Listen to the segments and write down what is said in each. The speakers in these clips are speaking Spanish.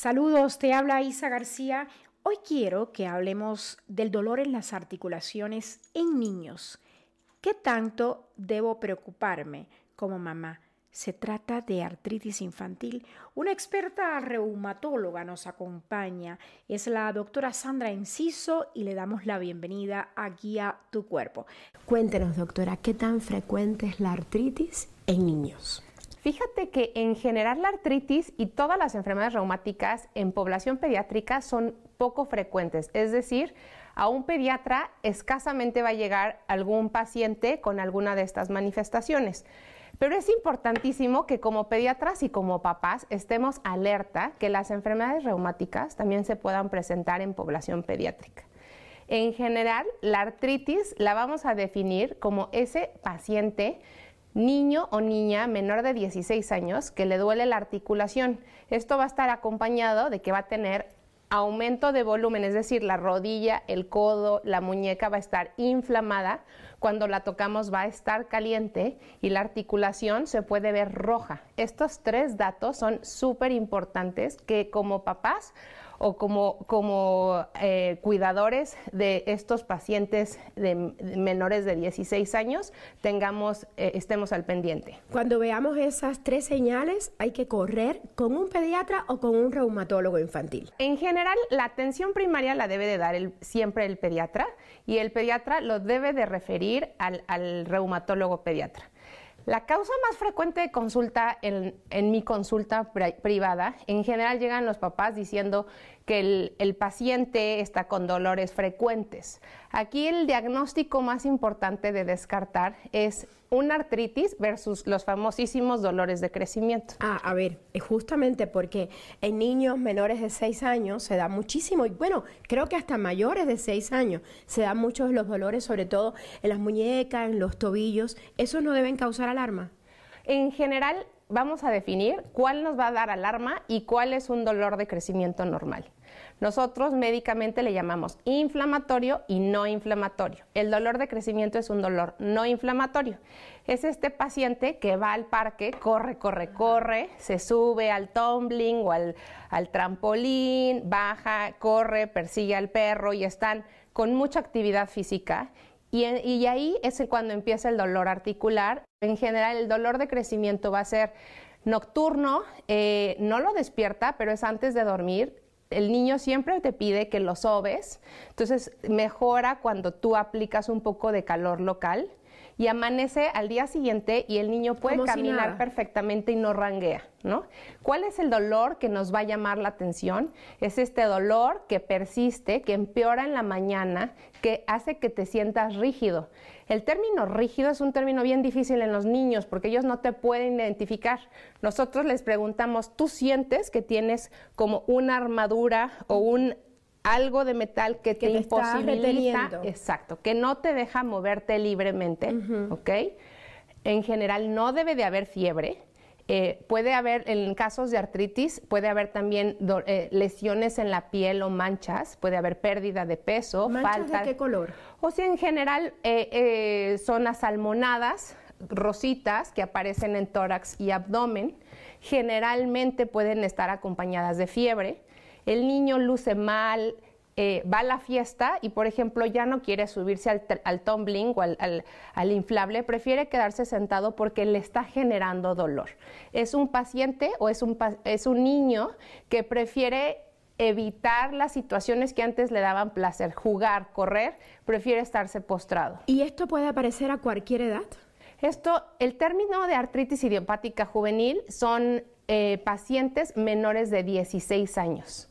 Saludos, te habla Isa García. Hoy quiero que hablemos del dolor en las articulaciones en niños. ¿Qué tanto debo preocuparme como mamá? Se trata de artritis infantil. Una experta reumatóloga nos acompaña. Es la doctora Sandra Enciso y le damos la bienvenida a Guía Tu Cuerpo. Cuéntenos, doctora, ¿qué tan frecuente es la artritis en niños? Fíjate que en general la artritis y todas las enfermedades reumáticas en población pediátrica son poco frecuentes, es decir, a un pediatra escasamente va a llegar algún paciente con alguna de estas manifestaciones. Pero es importantísimo que como pediatras y como papás estemos alerta que las enfermedades reumáticas también se puedan presentar en población pediátrica. En general, la artritis la vamos a definir como ese paciente niño o niña menor de 16 años que le duele la articulación. Esto va a estar acompañado de que va a tener aumento de volumen, es decir, la rodilla, el codo, la muñeca va a estar inflamada, cuando la tocamos va a estar caliente y la articulación se puede ver roja. Estos tres datos son súper importantes que como papás o como, como eh, cuidadores de estos pacientes de, menores de 16 años tengamos, eh, estemos al pendiente. Cuando veamos esas tres señales, hay que correr con un pediatra o con un reumatólogo infantil. En general, la atención primaria la debe de dar siempre el pediatra y el pediatra lo debe de referir al, al reumatólogo pediatra. La causa más frecuente de consulta en, mi consulta privada, en general llegan los papás diciendo que el, paciente está con dolores frecuentes. Aquí el diagnóstico más importante de descartar es una artritis versus los famosísimos dolores de crecimiento. Ah, a ver, justamente porque en niños menores de 6 años se da muchísimo, y bueno, creo que hasta mayores de 6 años se dan muchos los dolores, sobre todo en las muñecas, en los tobillos. ¿Esos no deben causar alarma? En general, vamos a definir cuál nos va a dar alarma y cuál es un dolor de crecimiento normal. Nosotros médicamente le llamamos inflamatorio y no inflamatorio. El dolor de crecimiento es un dolor no inflamatorio. Es este paciente que va al parque, corre, corre, corre, se sube al tumbling o al, trampolín, baja, corre, persigue al perro y están con mucha actividad física y, ahí es cuando empieza el dolor articular. En general, el dolor de crecimiento va a ser nocturno, eh, no lo despierta, pero es antes de dormir el niño siempre te pide que lo sobes, entonces mejora cuando tú aplicas un poco de calor local y amanece al día siguiente y el niño puede caminar perfectamente y no ranguea, ¿no? ¿Cuál es el dolor que nos va a llamar la atención? Es este dolor que persiste, que empeora en la mañana, que hace que te sientas rígido. El término rígido es un término bien difícil en los niños porque ellos no te pueden identificar. Nosotros les preguntamos, ¿tú sientes que tienes como una armadura o un algo de metal que, te, imposibilita, exacto, que no te deja moverte libremente, ¿ok? En general no debe de haber fiebre. Eh, puede haber, en casos de artritis, puede haber también eh, lesiones en la piel o manchas, puede haber pérdida de peso, ¿Manchas ¿De qué color? O sea, en general eh, son asalmonadas, rositas que aparecen en tórax y abdomen. Generalmente pueden estar acompañadas de fiebre el niño luce mal, eh, va a la fiesta y, por ejemplo, ya no quiere subirse al, tumbling o al, inflable, prefiere quedarse sentado porque le está generando dolor. Es un paciente o es un, es un niño que prefiere evitar las situaciones que antes le daban placer, jugar, correr, prefiere estarse postrado. ¿Y esto puede aparecer a cualquier edad? Esto, el término de artritis idiopática juvenil son eh, pacientes menores de 16 años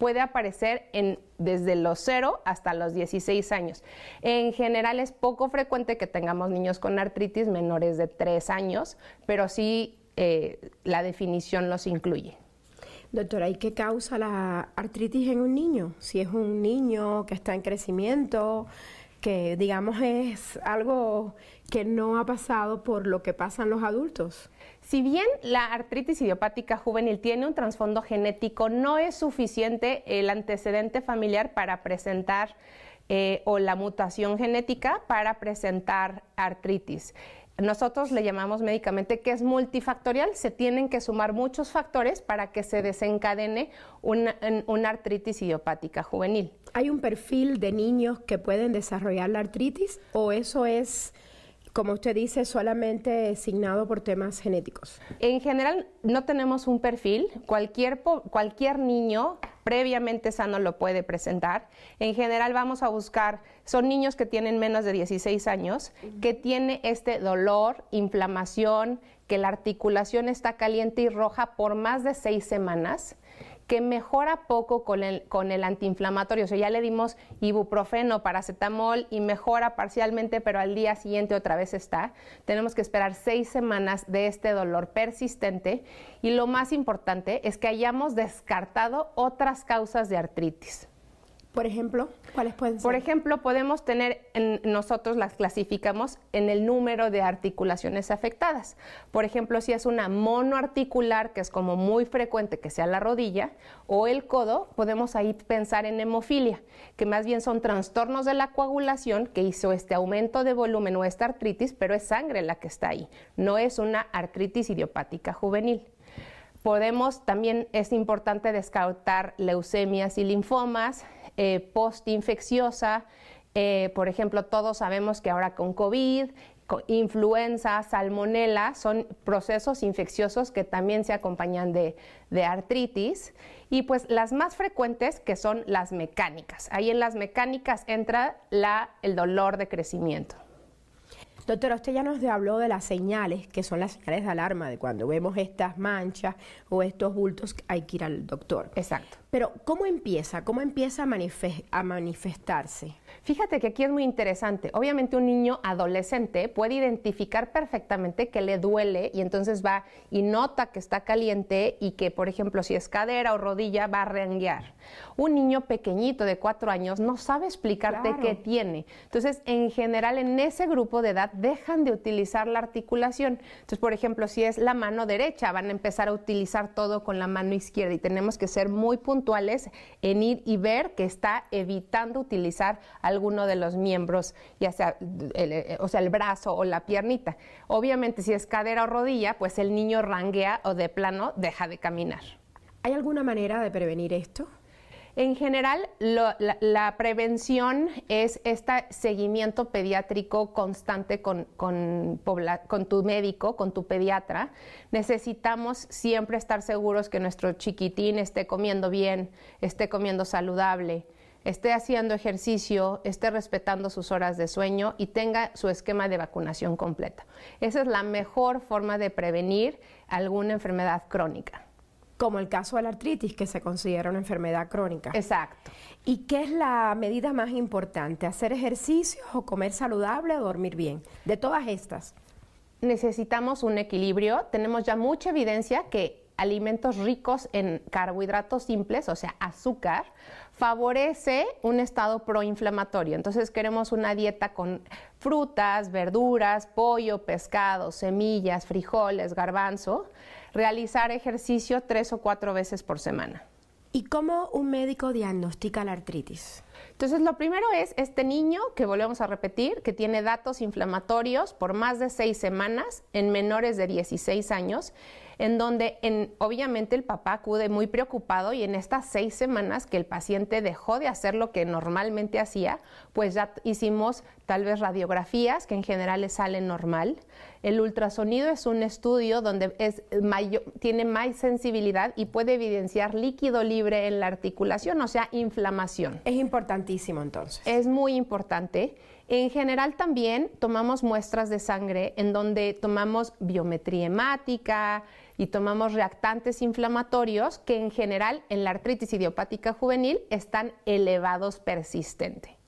puede aparecer en, desde los 0 hasta los 16 años. En general es poco frecuente que tengamos niños con artritis menores de 3 años, pero sí eh, la definición los incluye. Doctora, ¿y qué causa la artritis en un niño? Si es un niño que está en crecimiento, que digamos es algo que no ha pasado por lo que pasan los adultos. Si bien la artritis idiopática juvenil tiene un trasfondo genético, no es suficiente el antecedente familiar para presentar eh, o la mutación genética para presentar artritis. nosotros le llamamos médicamente que es multifactorial, se tienen que sumar muchos factores para que se desencadene una, una, artritis idiopática juvenil. ¿Hay un perfil de niños que pueden desarrollar la artritis o eso es como usted dice, solamente asignado por temas genéticos? En general no tenemos un perfil. Cualquier, cualquier niño previamente sano lo puede presentar. En general vamos a buscar, son niños que tienen menos de 16 años, que tiene este dolor, inflamación, que la articulación está caliente y roja por más de seis semanas que mejora poco con el, con el antiinflamatorio. O sea, ya le dimos ibuprofeno, paracetamol y mejora parcialmente, pero al día siguiente otra vez está. Tenemos que esperar seis semanas de este dolor persistente y lo más importante es que hayamos descartado otras causas de artritis. Por ejemplo, ¿cuáles pueden ser? Por ejemplo, podemos tener, nosotros las clasificamos en el número de articulaciones afectadas. Por ejemplo, si es una monoarticular, que es como muy frecuente que sea la rodilla, o el codo, podemos ahí pensar en hemofilia, que más bien son trastornos de la coagulación que hizo este aumento de volumen o esta artritis, pero es sangre la que está ahí, no es una artritis idiopática juvenil. Podemos también, es importante descartar leucemias y linfomas, eh, postinfecciosa. Eh, por ejemplo, todos sabemos que ahora con COVID, influenza, salmonela, son procesos infecciosos que también se acompañan de, de, artritis. Y pues las más frecuentes que son las mecánicas. Ahí en las mecánicas entra la, el dolor de crecimiento. Doctora, usted ya nos habló de las señales, que son las señales de alarma, de cuando vemos estas manchas o estos bultos, hay que ir al doctor. Exacto. Pero, ¿cómo empieza? ¿Cómo empieza a, manifestarse? Fíjate que aquí es muy interesante. Obviamente un niño adolescente puede identificar perfectamente que le duele y entonces va y nota que está caliente y que, por ejemplo, si es cadera o rodilla, va a renguear. Un niño pequeñito de cuatro años no sabe explicarte qué tiene. Entonces, en general, en ese grupo de edad dejan de utilizar la articulación. Entonces, por ejemplo, si es la mano derecha, van a empezar a utilizar todo con la mano izquierda y tenemos que ser muy puntuales en ir y ver que está evitando utilizar alguno de los miembros, ya sea el, eh, o sea, el brazo o la piernita. Obviamente, si es cadera o rodilla, pues el niño ranguea o de plano deja de caminar. ¿Hay alguna manera de prevenir esto? En general, la, prevención es este seguimiento pediátrico constante con, con, tu médico, con tu pediatra. Necesitamos siempre estar seguros que nuestro chiquitín esté comiendo bien, esté comiendo saludable, esté haciendo ejercicio, esté respetando sus horas de sueño y tenga su esquema de vacunación completa. Esa es la mejor forma de prevenir alguna enfermedad crónica como el caso de la artritis, que se considera una enfermedad crónica. Exacto. ¿Y qué es la medida más importante? ¿Hacer ejercicio o comer saludable o dormir bien? De todas estas. Necesitamos un equilibrio. Tenemos ya mucha evidencia que alimentos ricos en carbohidratos simples, o sea, azúcar, favorece un estado proinflamatorio. Entonces queremos una dieta con frutas, verduras, pollo, pescado, semillas, frijoles, garbanzo realizar ejercicio tres o cuatro veces por semana. ¿Y cómo un médico diagnostica la artritis? Entonces, lo primero es este niño, que volvemos a repetir, que tiene datos inflamatorios por más de seis semanas en menores de 16 años en donde en, obviamente el papá acude muy preocupado y en estas seis semanas que el paciente dejó de hacer lo que normalmente hacía, pues ya hicimos tal vez radiografías que en general le salen normal. El ultrasonido es un estudio donde es tiene más sensibilidad y puede evidenciar líquido libre en la articulación, o sea, inflamación. Es importantísimo entonces. Es muy importante. En general también tomamos muestras de sangre en donde tomamos biometría hemática, y tomamos reactantes inflamatorios que en general en la artritis idiopática juvenil están elevados persistente.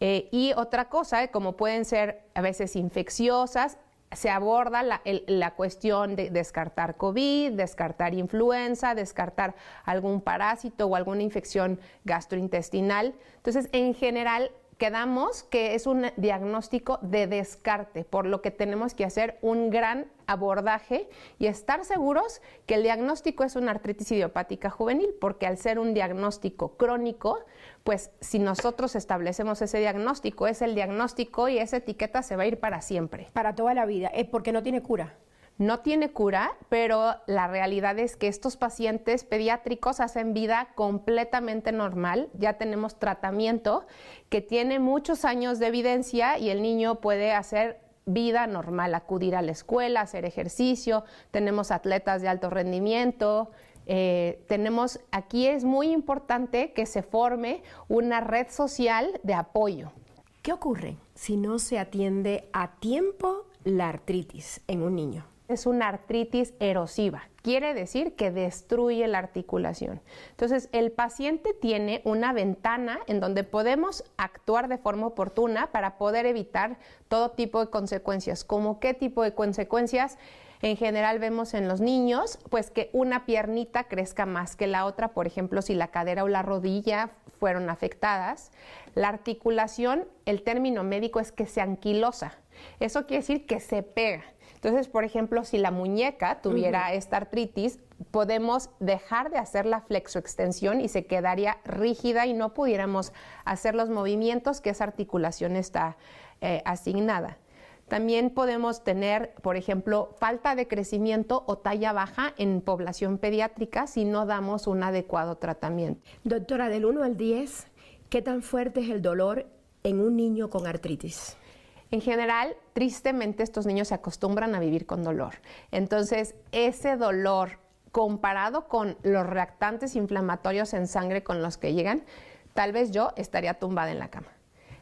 Eh, y otra cosa, eh, como pueden ser a veces infecciosas, se aborda la, la, cuestión de descartar COVID, descartar influenza, descartar algún parásito o alguna infección gastrointestinal. Entonces, en general, quedamos que es un diagnóstico de descarte, por lo que tenemos que hacer un gran abordaje y estar seguros que el diagnóstico es una artritis idiopática juvenil, porque al ser un diagnóstico crónico, pues si nosotros establecemos ese diagnóstico, es el diagnóstico y esa etiqueta se va a ir para siempre. Para toda la vida, es porque no tiene cura no tiene cura, pero la realidad es que estos pacientes pediátricos hacen vida completamente normal. Ya tenemos tratamiento que tiene muchos años de evidencia y el niño puede hacer vida normal, acudir a la escuela, hacer ejercicio, tenemos atletas de alto rendimiento, eh, tenemos, aquí es muy importante que se forme una red social de apoyo. ¿Qué ocurre si no se atiende a tiempo la artritis en un niño? Es una artritis erosiva. Quiere decir que destruye la articulación. Entonces, el paciente tiene una ventana en donde podemos actuar de forma oportuna para poder evitar todo tipo de consecuencias. ¿Como qué tipo de consecuencias? En general vemos en los niños, pues que una piernita crezca más que la otra, por ejemplo, si la cadera o la rodilla fueron afectadas. La articulación, el término médico es que se anquilosa. Eso quiere decir que se pega. Entonces, por ejemplo, si la muñeca tuviera esta artritis, podemos dejar de hacer la flexoextensión y se quedaría rígida y no pudiéramos hacer los movimientos que esa articulación está eh, asignada. También podemos tener, por ejemplo, falta de crecimiento o talla baja en población pediátrica si no damos un adecuado tratamiento. Doctora, del 1 al 10, ¿qué tan fuerte es el dolor en un niño con artritis? En general, tristemente estos niños se acostumbran a vivir con dolor. Entonces, ese dolor comparado con los reactantes inflamatorios en sangre con los que llegan, tal vez yo estaría tumbada en la cama.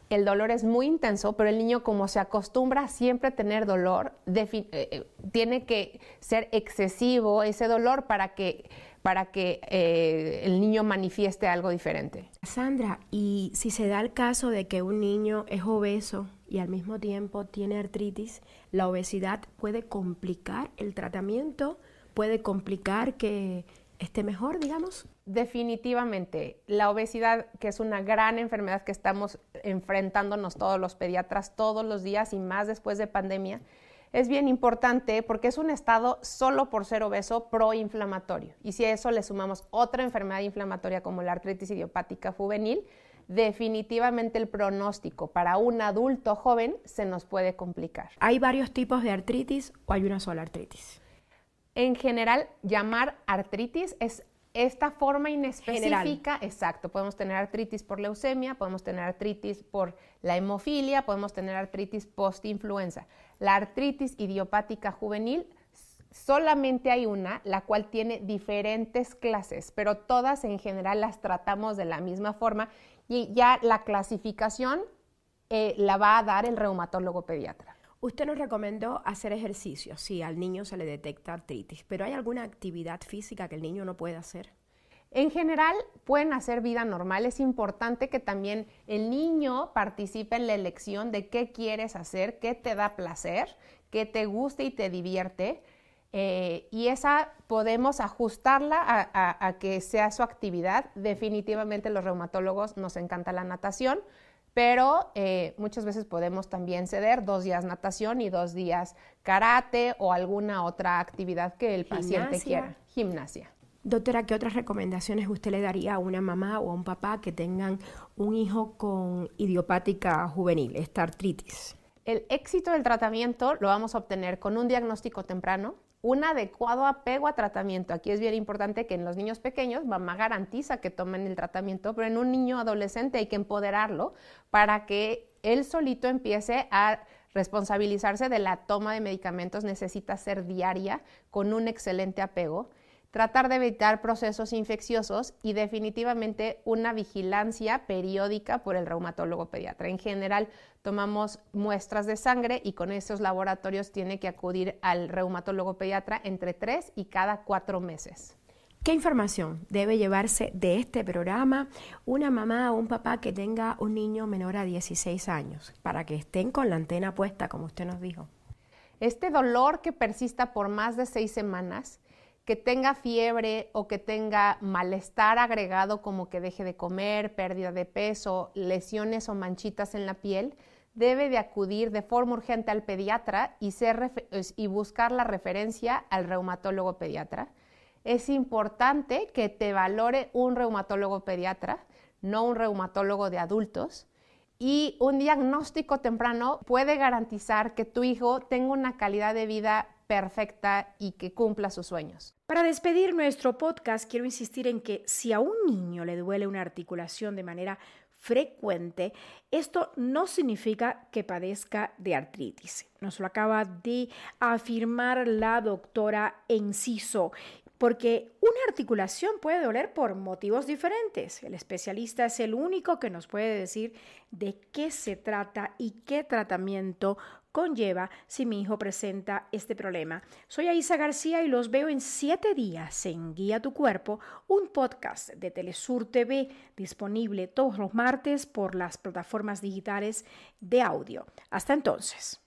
El dolor es muy intenso, pero el niño como se acostumbra a siempre tener dolor, eh, eh, tiene que ser excesivo ese dolor para que para que eh, el niño manifieste algo diferente. Sandra, ¿y si se da el caso de que un niño es obeso y al mismo tiempo tiene artritis, la obesidad puede complicar el tratamiento, puede complicar que esté mejor, digamos? Definitivamente. La obesidad, que es una gran enfermedad que estamos enfrentándonos todos los pediatras todos los días y más después de pandemia, es bien importante porque es un estado solo por ser obeso proinflamatorio. Y si a eso le sumamos otra enfermedad inflamatoria como la artritis idiopática juvenil, definitivamente el pronóstico para un adulto joven se nos puede complicar. ¿Hay varios tipos de artritis o hay una sola artritis? En general, llamar artritis es esta forma inespecífica, exacto. Podemos tener artritis por leucemia, podemos tener artritis por la hemofilia, podemos tener artritis post-influenza. La artritis idiopática juvenil solamente hay una, la cual tiene diferentes clases, pero todas en general las tratamos de la misma forma y ya la clasificación eh, la va a dar el reumatólogo pediatra. Usted nos recomendó hacer ejercicio si al niño se le detecta artritis, pero ¿hay alguna actividad física que el niño no puede hacer? En general, pueden hacer vida normal. Es importante que también el niño participe en la elección de qué quieres hacer, qué te da placer, qué te gusta y te divierte. Eh, y esa podemos ajustarla a, que sea su actividad. Definitivamente los reumatólogos nos encanta la natación, pero eh, muchas veces podemos también ceder dos días natación y dos días karate o alguna otra actividad que el paciente quiera. Gimnasia. Doctora, ¿qué otras recomendaciones usted le daría a una mamá o a un papá que tengan un hijo con idiopática juvenil, esta artritis? El éxito del tratamiento lo vamos a obtener con un diagnóstico temprano, un adecuado apego a tratamiento. Aquí es bien importante que en los niños pequeños mamá garantiza que tomen el tratamiento, pero en un niño adolescente hay que empoderarlo para que él solito empiece a responsabilizarse de la toma de medicamentos. Necesita ser diaria con un excelente apego tratar de evitar procesos infecciosos y definitivamente una vigilancia periódica por el reumatólogo pediatra. En general, tomamos muestras de sangre y con esos laboratorios tiene que acudir al reumatólogo pediatra entre tres y cada cuatro meses. ¿Qué información debe llevarse de este programa una mamá o un papá que tenga un niño menor a 16 años para que estén con la antena puesta, como usted nos dijo? Este dolor que persista por más de seis semanas que tenga fiebre o que tenga malestar agregado como que deje de comer, pérdida de peso, lesiones o manchitas en la piel, debe de acudir de forma urgente al pediatra y, y buscar la referencia al reumatólogo pediatra. Es importante que te valore un reumatólogo pediatra, no un reumatólogo de adultos. Y un diagnóstico temprano puede garantizar que tu hijo tenga una calidad de vida perfecta y que cumpla sus sueños. Para despedir nuestro podcast, quiero insistir en que si a un niño le duele una articulación de manera frecuente, esto no significa que padezca de artritis. Nos lo acaba de afirmar la doctora Enciso porque una articulación puede doler por motivos diferentes. El especialista es el único que nos puede decir de qué se trata y qué tratamiento conlleva si mi hijo presenta este problema. Soy Aisa García y los veo en siete días en Guía tu Cuerpo, un podcast de Telesur TV disponible todos los martes por las plataformas digitales de audio. Hasta entonces.